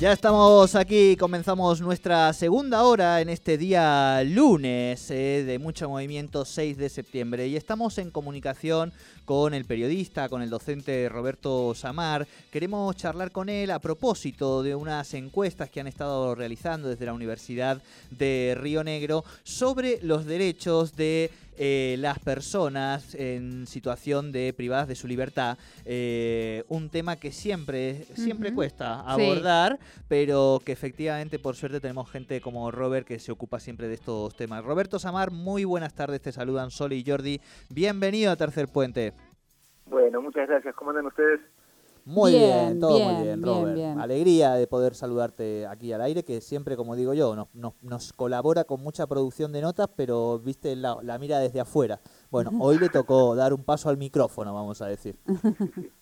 Ya estamos aquí, comenzamos nuestra segunda hora en este día lunes eh, de mucho movimiento 6 de septiembre y estamos en comunicación con el periodista, con el docente Roberto Samar. Queremos charlar con él a propósito de unas encuestas que han estado realizando desde la Universidad de Río Negro sobre los derechos de eh, las personas en situación de privadas de su libertad. Eh, un tema que siempre, siempre cuesta abordar, pero que efectivamente por suerte tenemos gente como Robert que se ocupa siempre de estos temas. Roberto Samar, muy buenas tardes, te saludan Sol y Jordi. Bienvenido a Tercer Puente. Bueno, muchas gracias. ¿Cómo andan ustedes? Muy bien, todo muy bien, Robert. Alegría de poder saludarte aquí al aire, que siempre, como digo yo, nos, nos, colabora con mucha producción de notas, pero viste la, la, mira desde afuera. Bueno, hoy le tocó dar un paso al micrófono, vamos a decir.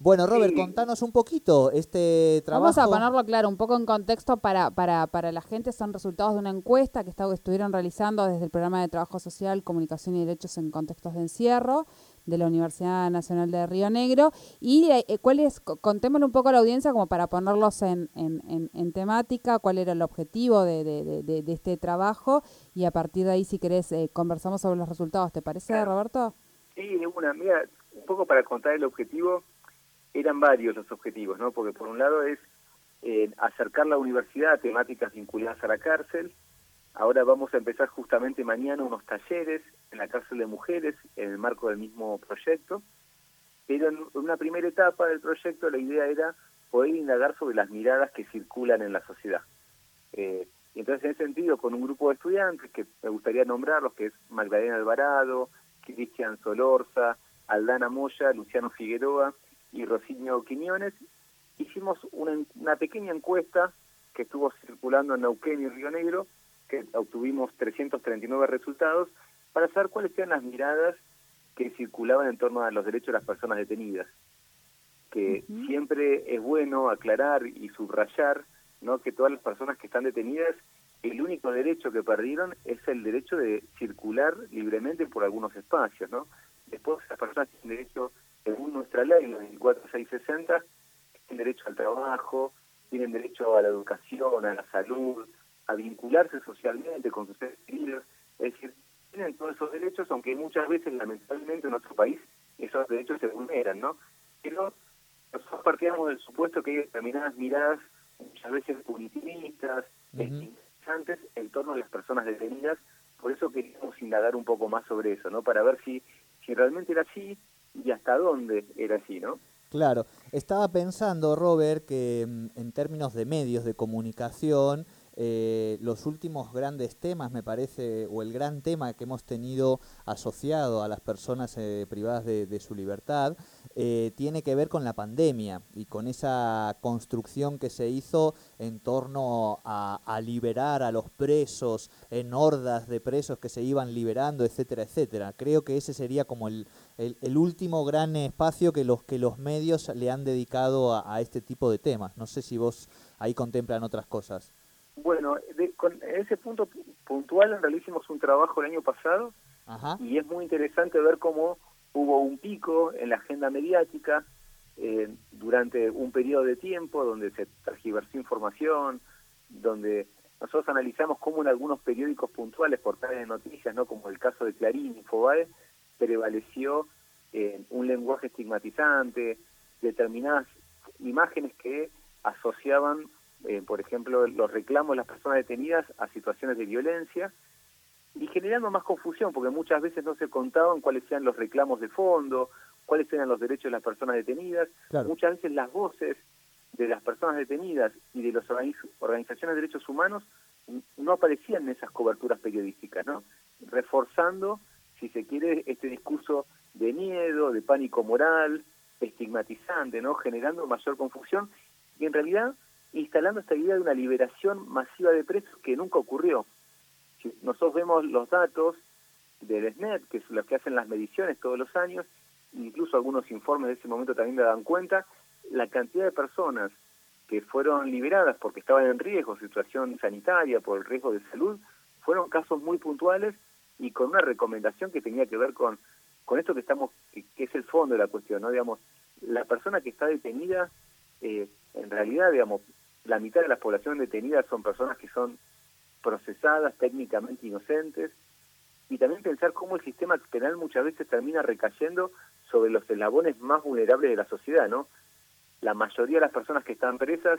Bueno, Robert, contanos un poquito este trabajo. Vamos a ponerlo claro, un poco en contexto para, para, para la gente. Son resultados de una encuesta que estuvieron realizando desde el programa de trabajo social, comunicación y derechos en contextos de encierro de la Universidad Nacional de Río Negro. Y eh, eh, cuál es, contémosle un poco a la audiencia como para ponerlos en, en, en, temática, cuál era el objetivo de, de, de, este trabajo y a partir de ahí, si querés, eh, conversamos sobre los resultados. ¿Te parece, Roberto? Sí, una, mira, un poco para contar el objetivo, eran varios los objetivos, ¿no? Porque por un lado es acercar la universidad a temáticas vinculadas a la cárcel, Ahora vamos a empezar justamente mañana unos talleres en la cárcel de mujeres en el marco del mismo proyecto, pero en una primera etapa del proyecto la idea era poder indagar sobre las miradas que circulan en la sociedad. Eh, y entonces en ese sentido, con un grupo de estudiantes que me gustaría nombrarlos, que es Magdalena Alvarado, Cristian Solorza, Aldana Moya, Luciano Figueroa y Rocinio Quiñones, hicimos una, una pequeña encuesta que estuvo circulando en Neuquén y Río Negro, que obtuvimos 339 resultados para saber cuáles eran las miradas que circulaban en torno a los derechos de las personas detenidas. Que siempre es bueno aclarar y subrayar ¿no? que todas las personas que están detenidas, el único derecho que perdieron es el derecho de circular libremente por algunos espacios. ¿no? Después las personas tienen derecho, según nuestra ley, la 24660, tienen derecho al trabajo, tienen derecho a la educación, a la salud, a vincularse socialmente con sus seres queridos, es decir, tienen todos esos derechos, aunque muchas veces, lamentablemente, en nuestro país esos derechos se vulneran, ¿no? Pero nosotros partíamos del supuesto que hay determinadas miradas, muchas veces punitivistas, interesantes, en torno a las personas detenidas, por eso queríamos indagar un poco más sobre eso, ¿no? Para ver si, si realmente era así y hasta dónde era así, ¿no? Claro, estaba pensando, Robert, que mm, en términos de medios de comunicación, eh, los últimos grandes temas, me parece, o el gran tema que hemos tenido asociado a las personas eh, privadas de, su libertad, eh, tiene que ver con la pandemia y con esa construcción que se hizo en torno a, liberar a los presos, en hordas de presos que se iban liberando, etcétera, etcétera. Creo que ese sería como el, el, último gran espacio que los, que los medios le han dedicado a este tipo de temas. No sé si vos ahí contemplan otras cosas. Bueno, con ese punto puntual en realidad hicimos un trabajo el año pasado y es muy interesante ver cómo hubo un pico en la agenda mediática eh, durante un periodo de tiempo donde se tergiversó información, donde nosotros analizamos cómo en algunos periódicos puntuales, portales de noticias, no como el caso de Clarín, Infobae, prevaleció eh, un lenguaje estigmatizante, determinadas imágenes que asociaban eh, por ejemplo, los reclamos de las personas detenidas a situaciones de violencia y generando más confusión, porque muchas veces no se contaban cuáles eran los reclamos de fondo, cuáles eran los derechos de las personas detenidas. Muchas veces las voces de las personas detenidas y de las organizaciones de derechos humanos no aparecían en esas coberturas periodísticas, ¿no? Reforzando, si se quiere, este discurso de miedo, de pánico moral, estigmatizante, ¿no? Generando mayor confusión y en realidad instalando esta idea de una liberación masiva de presos que nunca ocurrió. Nosotros vemos los datos del SNET, que es los que hacen las mediciones todos los años, incluso algunos informes de ese momento también me dan cuenta, la cantidad de personas que fueron liberadas porque estaban en riesgo, situación sanitaria, por el riesgo de salud, fueron casos muy puntuales y con una recomendación que tenía que ver con, con esto que estamos, que, es el fondo de la cuestión, ¿no? Digamos, la persona que está detenida, eh, en realidad, digamos, la mitad de las poblaciones detenidas son personas que son procesadas, técnicamente inocentes, y también pensar cómo el sistema penal muchas veces termina recayendo sobre los eslabones más vulnerables de la sociedad, ¿no? La mayoría de las personas que están presas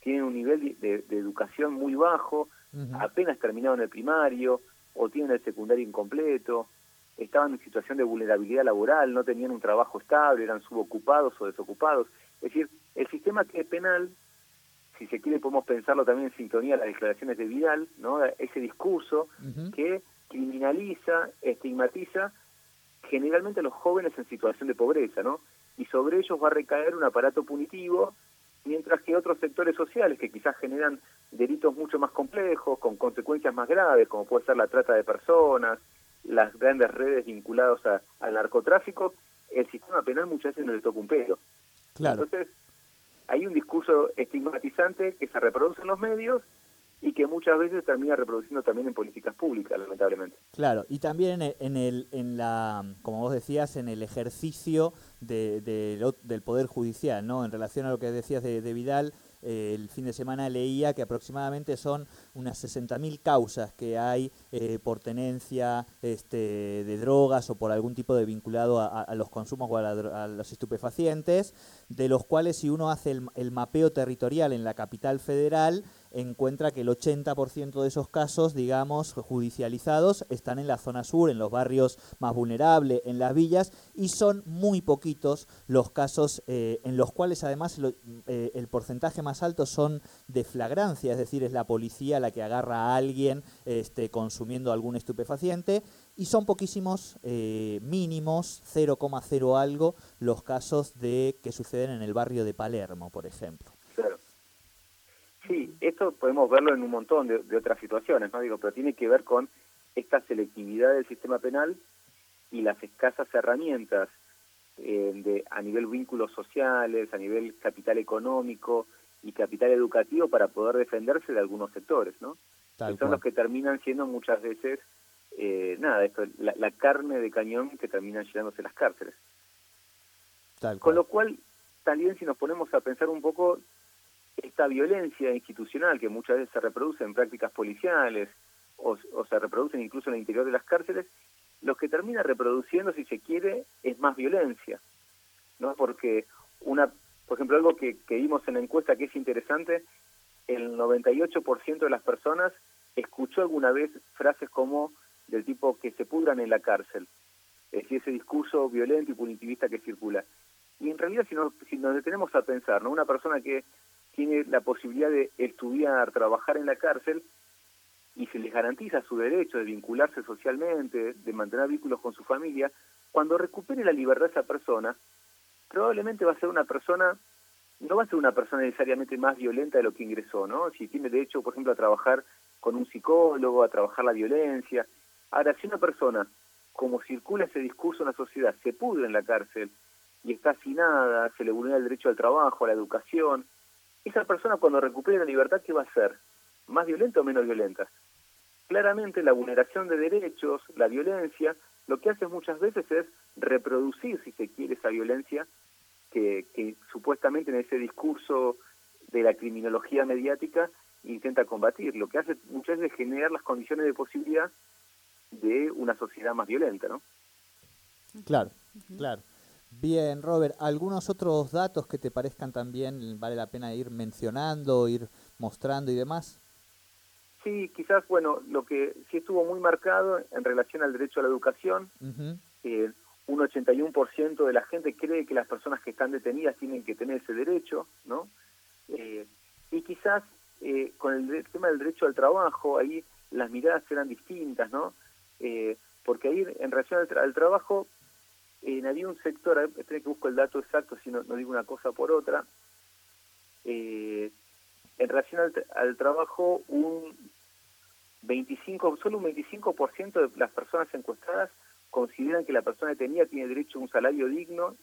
tienen un nivel de, educación muy bajo, apenas terminaron el primario o tienen el secundario incompleto, estaban en situación de vulnerabilidad laboral, no tenían un trabajo estable, eran subocupados o desocupados. Es decir, el sistema que penal, si se quiere podemos pensarlo también en sintonía a las declaraciones de Vidal, ¿no? ese discurso que criminaliza, estigmatiza generalmente a los jóvenes en situación de pobreza, ¿no? Y sobre ellos va a recaer un aparato punitivo, mientras que otros sectores sociales que quizás generan delitos mucho más complejos, con consecuencias más graves, como puede ser la trata de personas, las grandes redes vinculadas al narcotráfico, el sistema penal muchas veces no le toca un pelo. Claro. Entonces, hay un discurso estigmatizante que se reproduce en los medios y que muchas veces termina reproduciendo también en políticas públicas, lamentablemente. Claro, y también en el, en la, como vos decías, en el ejercicio de, del poder judicial, ¿no? En relación a lo que decías de, de Vidal, eh, el fin de semana leía que aproximadamente son unas 60.000 causas que hay eh, por tenencia este, de drogas o por algún tipo de vinculado a, los consumos o a, los estupefacientes, de los cuales si uno hace el mapeo territorial en la capital federal, encuentra que el 80% de esos casos, digamos, judicializados están en la zona sur, en los barrios más vulnerables, en las villas, y son muy poquitos los casos eh, en los cuales además eh, el porcentaje más alto son de flagrancia, es decir, es la policía la que agarra a alguien este, consumiendo algún estupefaciente, y son poquísimos, eh, mínimos, 0,0 algo, los casos de que suceden en el barrio de Palermo, por ejemplo. Sí, esto podemos verlo en un montón de, otras situaciones, ¿no? Digo, pero tiene que ver con esta selectividad del sistema penal y las escasas herramientas eh, de, a nivel vínculos sociales, a nivel capital económico y capital educativo para poder defenderse de algunos sectores, ¿no? que son los que terminan siendo muchas veces, eh, nada, esto, la, carne de cañón que terminan llenándose las cárceles. Con lo cual, también si nos ponemos a pensar un poco, esta violencia institucional que muchas veces se reproduce en prácticas policiales o, se reproducen incluso en el interior de las cárceles, lo que termina reproduciendo, si se quiere, es más violencia, ¿no? Porque una, por ejemplo, algo que, vimos en la encuesta que es interesante, el 98% de las personas escuchó alguna vez frases como del tipo que se pudran en la cárcel, es decir, ese discurso violento y punitivista que circula. Y en realidad, si nos, si nos detenemos a pensar, ¿no? Una persona que tiene la posibilidad de estudiar, trabajar en la cárcel y se les garantiza su derecho de vincularse socialmente, de mantener vínculos con su familia, cuando recupere la libertad esa persona, probablemente va a ser una persona, no va a ser una persona necesariamente más violenta de lo que ingresó, ¿no? Si tiene derecho, por ejemplo, a trabajar con un psicólogo, a trabajar la violencia. Ahora, si una persona, como circula ese discurso en la sociedad, se pudre en la cárcel y está nada, se le vulnera el derecho al trabajo, a la educación, esa persona cuando recupere la libertad, ¿qué va a hacer? ¿Más violenta o menos violenta? Claramente la vulneración de derechos, la violencia, lo que hace muchas veces es reproducir, si se quiere, esa violencia que, que supuestamente en ese discurso de la criminología mediática intenta combatir. Lo que hace muchas veces es generar las condiciones de posibilidad de una sociedad más violenta, ¿no? Claro, claro. Bien, Robert, ¿algunos otros datos que te parezcan también vale la pena ir mencionando, ir mostrando y demás? Sí, quizás, bueno, lo que sí estuvo muy marcado en relación al derecho a la educación, eh, un 81% de la gente cree que las personas que están detenidas tienen que tener ese derecho, ¿no? Eh, y quizás eh, con el tema del derecho al trabajo, ahí las miradas eran distintas, ¿no? porque ahí en relación al trabajo en había un sector, espera que busco el dato exacto, si no, no digo una cosa por otra, eh, en relación al, trabajo, un 25, solo un 25% de las personas encuestadas consideran que la persona que tenía tiene derecho a un salario digno,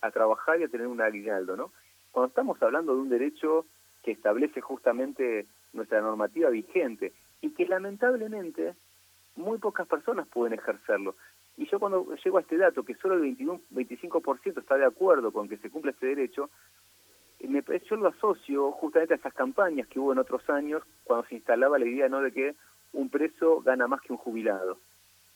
a trabajar y a tener un aguinaldo, ¿no? cuando estamos hablando de un derecho que establece justamente nuestra normativa vigente y que lamentablemente muy pocas personas pueden ejercerlo. Y yo cuando llego a este dato, que solo el 21, 25% está de acuerdo con que se cumpla este derecho, me, yo lo asocio justamente a esas campañas que hubo en otros años cuando se instalaba la idea no de que un preso gana más que un jubilado.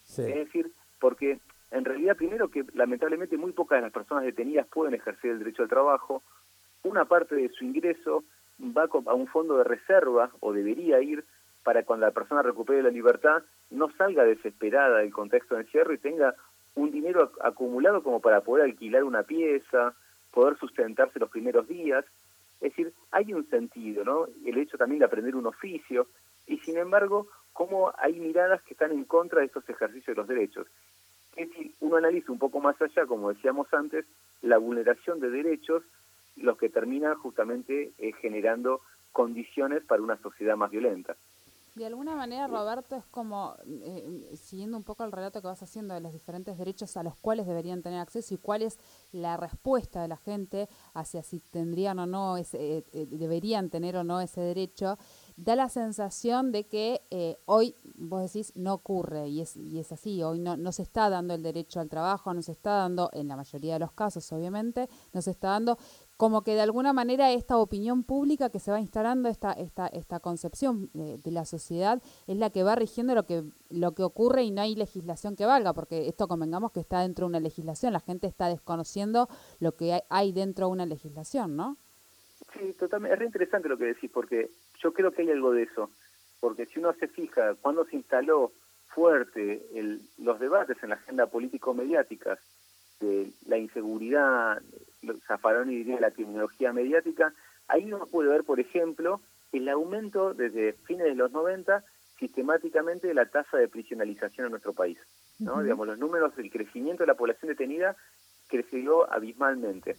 Es decir, porque en realidad primero que lamentablemente muy pocas de las personas detenidas pueden ejercer el derecho al trabajo, una parte de su ingreso va a un fondo de reserva o debería ir para cuando la persona recupere la libertad no salga desesperada del contexto de encierro y tenga un dinero acumulado como para poder alquilar una pieza, poder sustentarse los primeros días. Es decir, hay un sentido, ¿no? El hecho también de aprender un oficio y sin embargo, cómo hay miradas que están en contra de estos ejercicios de los derechos. Es decir, uno analiza un poco más allá, como decíamos antes, la vulneración de derechos, los que terminan justamente eh, generando condiciones para una sociedad más violenta. De alguna manera, Roberto, es como, eh, siguiendo un poco el relato que vas haciendo de los diferentes derechos a los cuales deberían tener acceso y cuál es la respuesta de la gente hacia si tendrían o no, ese, eh, eh, deberían tener o no ese derecho, da la sensación de que hoy, vos decís, no ocurre y es, y es así, hoy no, no se está dando el derecho al trabajo, no se está dando, en la mayoría de los casos, obviamente, no se está dando como que de alguna manera esta opinión pública que se va instalando, esta, esta, esta concepción de, la sociedad, es la que va rigiendo lo que, lo que ocurre y no hay legislación que valga, porque esto convengamos que está dentro de una legislación, la gente está desconociendo lo que hay, dentro de una legislación, ¿no? Sí, totalmente. Es re interesante lo que decís, porque yo creo que hay algo de eso, porque si uno se fija, cuando se instaló fuerte el, los debates en la agenda político-mediática de la inseguridad, Zafarón y diría la tecnología mediática, ahí uno puede ver, por ejemplo, el aumento desde fines de los 90 sistemáticamente de la tasa de prisionalización en nuestro país. ¿no? Digamos, los números del crecimiento de la población detenida creció abismalmente.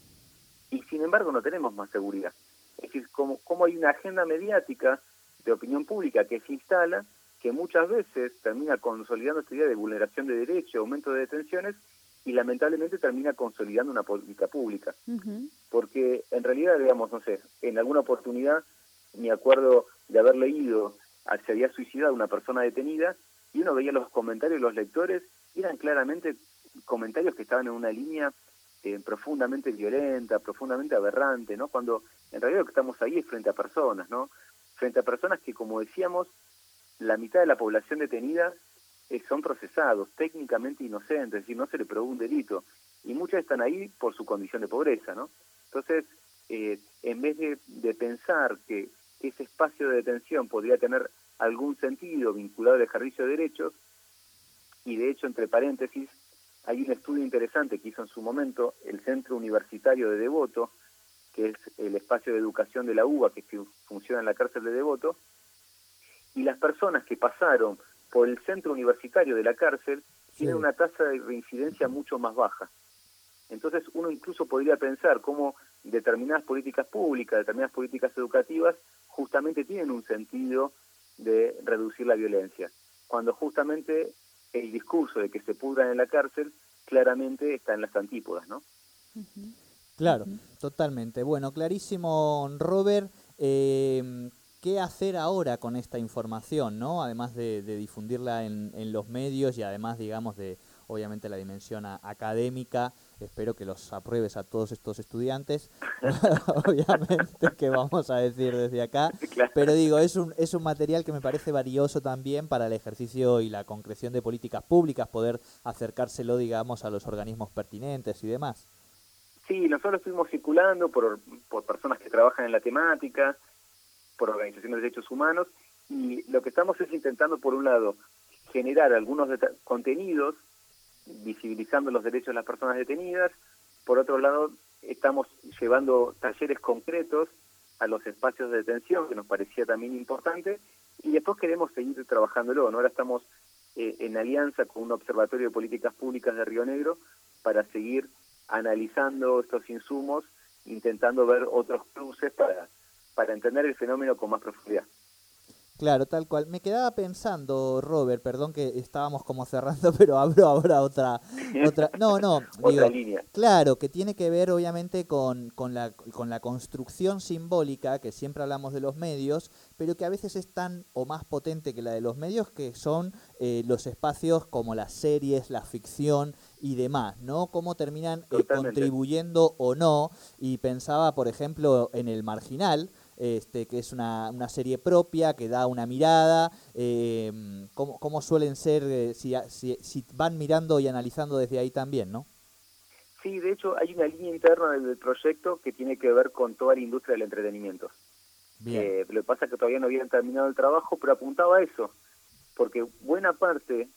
Y sin embargo no tenemos más seguridad. Es decir, como, como hay una agenda mediática de opinión pública que se instala, que muchas veces termina consolidando esta idea de vulneración de derechos, aumento de detenciones, y lamentablemente termina consolidando una política pública. Porque en realidad, digamos, no sé, en alguna oportunidad me acuerdo de haber leído se había suicidado una persona detenida y uno veía los comentarios de los lectores y eran claramente comentarios que estaban en una línea eh, profundamente violenta, profundamente aberrante, ¿no? Cuando en realidad lo que estamos ahí es frente a personas, ¿no? Frente a personas que, como decíamos, la mitad de la población detenida eh, son procesados, técnicamente inocentes, es decir, no se le probó un delito. Y muchas están ahí por su condición de pobreza, ¿no? Entonces, eh, en vez de, pensar que, ese espacio de detención podría tener algún sentido vinculado al ejercicio de derechos, y de hecho, entre paréntesis, hay un estudio interesante que hizo en su momento el Centro Universitario de Devoto, que es el espacio de educación de la UBA que funciona en la cárcel de Devoto, y las personas que pasaron por el centro universitario de la cárcel tiene una tasa de reincidencia mucho más baja. Entonces uno incluso podría pensar cómo determinadas políticas públicas, determinadas políticas educativas, justamente tienen un sentido de reducir la violencia, cuando justamente el discurso de que se pudran en la cárcel claramente está en las antípodas, ¿no? Claro, totalmente. Bueno, clarísimo, Robert. Eh, qué hacer ahora con esta información, ¿no? Además de, difundirla en, los medios y además, digamos, de obviamente la dimensión académica. Espero que los apruebes a todos estos estudiantes, obviamente, que vamos a decir desde acá. Pero digo, es un, es un material que me parece valioso también para el ejercicio y la concreción de políticas públicas, poder acercárselo, digamos, a los organismos pertinentes y demás. Sí, nosotros estuvimos circulando por, por personas que trabajan en la temática, por organizaciones de derechos humanos y lo que estamos es intentando, por un lado, generar algunos contenidos visibilizando los derechos de las personas detenidas, por otro lado, estamos llevando talleres concretos a los espacios de detención, que nos parecía también importante, y después queremos seguir trabajándolo. ¿no? Ahora estamos eh, en alianza con un observatorio de políticas públicas de Río Negro para seguir analizando estos insumos, intentando ver otros cruces para para entender el fenómeno con más profundidad. Claro, tal cual. Me quedaba pensando, Robert, perdón que estábamos como cerrando, pero abro ahora otra, otra. No, no. otra línea. Claro, que tiene que ver obviamente con, con, la, con la construcción simbólica, que siempre hablamos de los medios, pero que a veces es tan o más potente que la de los medios, que son eh, los espacios como las series, la ficción y demás, ¿no? Cómo terminan eh, contribuyendo o no. Y pensaba, por ejemplo, en El Marginal, este, que es una, una, serie propia, que da una mirada, eh, cómo, suelen ser, eh, si, si, van mirando y analizando desde ahí también, ¿no? Sí, de hecho hay una línea interna del, proyecto que tiene que ver con toda la industria del entretenimiento. Bien. Eh, lo que pasa es que todavía no habían terminado el trabajo, pero apuntaba a eso, porque buena parte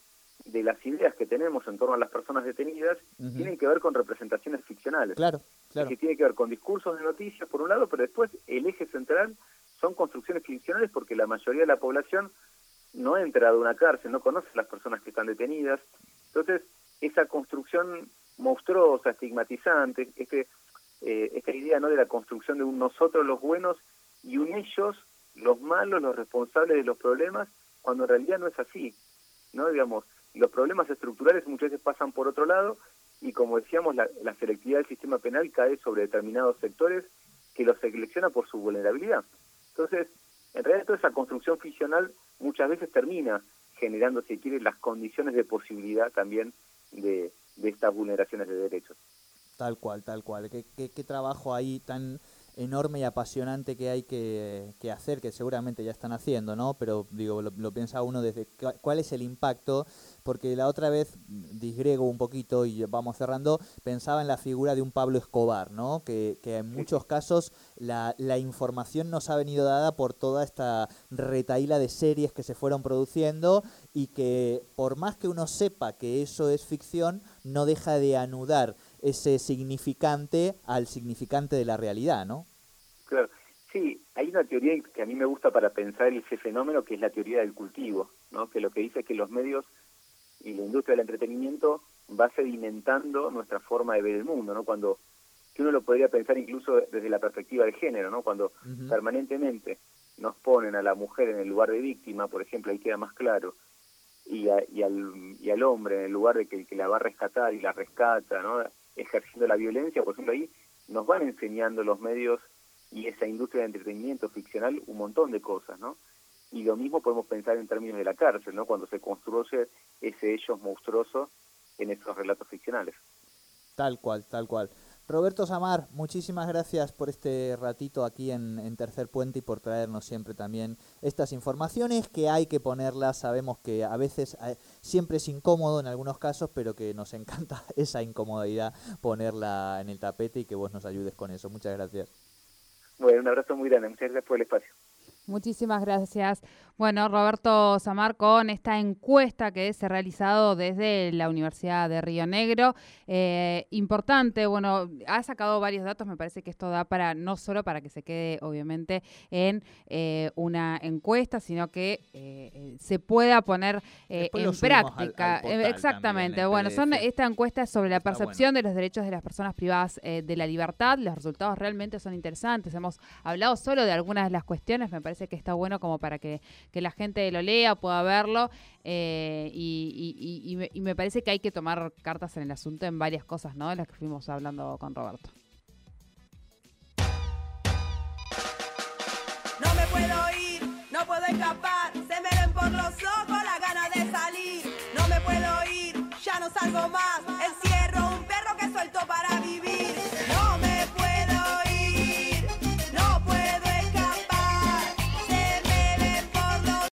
de las ideas que tenemos en torno a las personas detenidas tienen que ver con representaciones ficcionales. Claro, claro. Que tiene que ver con discursos de noticias, por un lado, pero después el eje central son construcciones ficcionales porque la mayoría de la población no ha entrado a una cárcel, no conoce a las personas que están detenidas. Entonces, esa construcción monstruosa, estigmatizante, este, eh, esta idea no de la construcción de un nosotros los buenos y un ellos los malos, los responsables de los problemas, cuando en realidad no es así. ¿no? Digamos, los problemas estructurales muchas veces pasan por otro lado y como decíamos, la, selectividad del sistema penal cae sobre determinados sectores que los selecciona por su vulnerabilidad. Entonces, en realidad toda esa construcción ficcional muchas veces termina generando, si quiere, las condiciones de posibilidad también de, estas vulneraciones de derechos. Tal cual, tal cual. ¿Qué, qué trabajo ahí tan enorme y apasionante que hay que, hacer, que seguramente ya están haciendo, ¿no? Pero digo, lo, piensa uno desde cuál es el impacto, porque la otra vez disgrego un poquito y vamos cerrando, pensaba en la figura de un Pablo Escobar, ¿no? Que, que en muchos casos la, la información nos ha venido dada por toda esta retaíla de series que se fueron produciendo y que por más que uno sepa que eso es ficción, no deja de anudar ese significante al significante de la realidad, ¿no? Claro, sí, hay una teoría que a mí me gusta para pensar ese fenómeno, que es la teoría del cultivo, ¿no? Que lo que dice es que los medios y la industria del entretenimiento va sedimentando nuestra forma de ver el mundo, ¿no? Cuando que uno lo podría pensar incluso desde la perspectiva de género, ¿no? Cuando permanentemente nos ponen a la mujer en el lugar de víctima, por ejemplo, ahí queda más claro, y, y, al, y al hombre en el lugar de que que la va a rescatar y la rescata, ¿no? ejerciendo la violencia, por ejemplo, ahí nos van enseñando los medios y esa industria de entretenimiento ficcional un montón de cosas, ¿no? Y lo mismo podemos pensar en términos de la cárcel, ¿no? Cuando se construye ese ellos monstruoso en esos relatos ficcionales. Tal cual, tal cual. Roberto Samar, muchísimas gracias por este ratito aquí en, Tercer Puente y por traernos siempre también estas informaciones que hay que ponerlas. Sabemos que a veces eh, siempre es incómodo en algunos casos, pero que nos encanta esa incomodidad ponerla en el tapete y que vos nos ayudes con eso. Muchas gracias. Bueno, un abrazo muy grande. Muchas gracias por el espacio. Muchísimas gracias. Bueno, Roberto Samar, con esta encuesta que se ha realizado desde la Universidad de Río Negro. Eh, importante, bueno, ha sacado varios datos, me parece que esto da para, no solo para que se quede, obviamente, en eh, una encuesta, sino que eh, se pueda poner en práctica. Exactamente, bueno, son esta encuesta sobre la percepción de los derechos de las personas privadas de la libertad. Los resultados realmente son interesantes. Hemos hablado solo de algunas de las cuestiones, me parece que está bueno como para que que la gente lo lea, pueda verlo. Eh, y, me, parece que hay que tomar cartas en el asunto en varias cosas, ¿no? De las que fuimos hablando con Roberto. No me puedo ir, no puedo escapar, se me ven por los ojos la gana de salir. No me puedo ir, ya no salgo más.